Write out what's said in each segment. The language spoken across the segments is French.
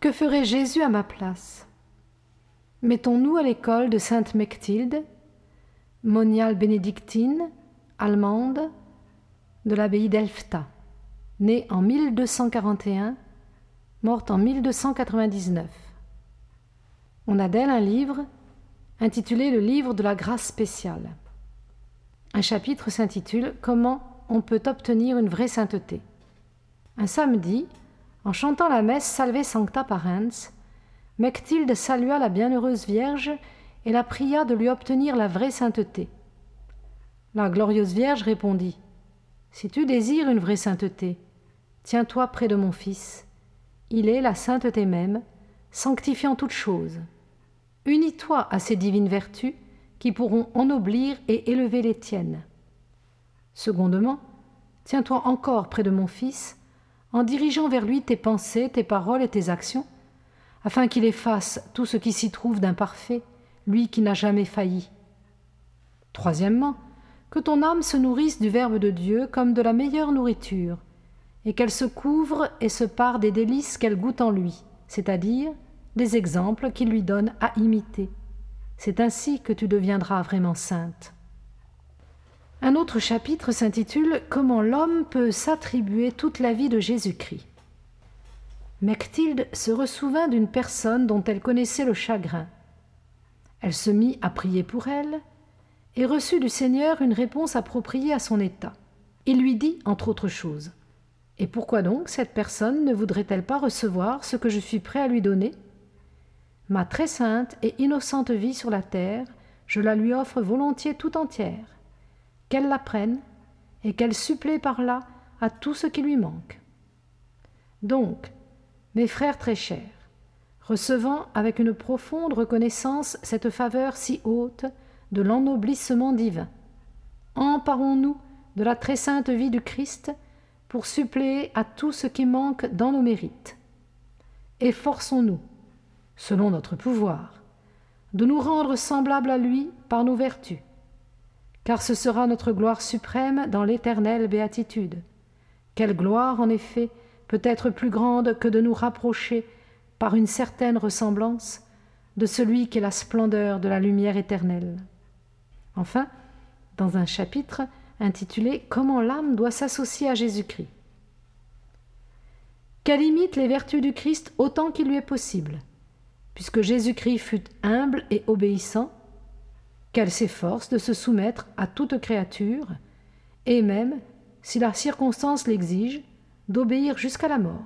Que ferait Jésus à ma place? Mettons-nous à l'école de Sainte Mechtilde, moniale bénédictine, allemande, de l'abbaye d'Elfta, née en 1241, morte en 1299. On a d'elle un livre intitulé Le livre de la grâce spéciale. Un chapitre s'intitule Comment on peut obtenir une vraie sainteté. Un samedi, en chantant la messe Salve Sancta Parens, Mechtilde salua la bienheureuse Vierge et la pria de lui obtenir la vraie sainteté. La glorieuse Vierge répondit Si tu désires une vraie sainteté, tiens-toi près de mon Fils. Il est la sainteté même, sanctifiant toutes choses. Unis-toi à ces divines vertus qui pourront ennoblir et élever les tiennes. Secondement, tiens-toi encore près de mon Fils, en dirigeant vers lui tes pensées, tes paroles et tes actions, afin qu'il efface tout ce qui s'y trouve d'imparfait, lui qui n'a jamais failli. Troisièmement, que ton âme se nourrisse du Verbe de Dieu comme de la meilleure nourriture, et qu'elle se couvre et se pare des délices qu'elle goûte en lui, c'est-à-dire des exemples qu'il lui donne à imiter. C'est ainsi que tu deviendras vraiment sainte. Un autre chapitre s'intitule Comment l'homme peut s'attribuer toute la vie de Jésus-Christ. Mechtilde se ressouvint d'une personne dont elle connaissait le chagrin. Elle se mit à prier pour elle et reçut du Seigneur une réponse appropriée à son état. Il lui dit, entre autres choses, Et pourquoi donc cette personne ne voudrait-elle pas recevoir ce que je suis prêt à lui donner? Ma très sainte et innocente vie sur la terre, je la lui offre volontiers tout entière. Qu'elle la prenne et qu'elle supplée par là à tout ce qui lui manque. Donc, mes frères très chers, recevant avec une profonde reconnaissance cette faveur si haute de l'ennoblissement divin, emparons-nous de la très sainte vie du Christ pour suppléer à tout ce qui manque dans nos mérites. Efforçons-nous selon notre pouvoir, de nous rendre semblables à lui par nos vertus, car ce sera notre gloire suprême dans l'éternelle béatitude. Quelle gloire, en effet, peut être plus grande que de nous rapprocher, par une certaine ressemblance, de celui qui est la splendeur de la lumière éternelle. Enfin, dans un chapitre intitulé Comment l'âme doit s'associer à Jésus-Christ. Qu'elle imite les vertus du Christ autant qu'il lui est possible, puisque Jésus-Christ fut humble et obéissant, qu'elle s'efforce de se soumettre à toute créature, et même, si la circonstance l'exige, d'obéir jusqu'à la mort.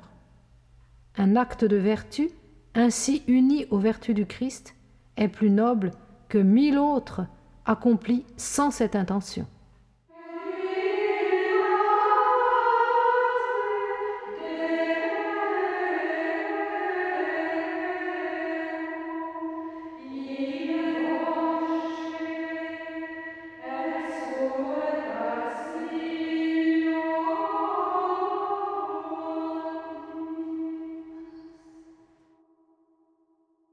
Un acte de vertu, ainsi uni aux vertus du Christ, est plus noble que mille autres accomplis sans cette intention.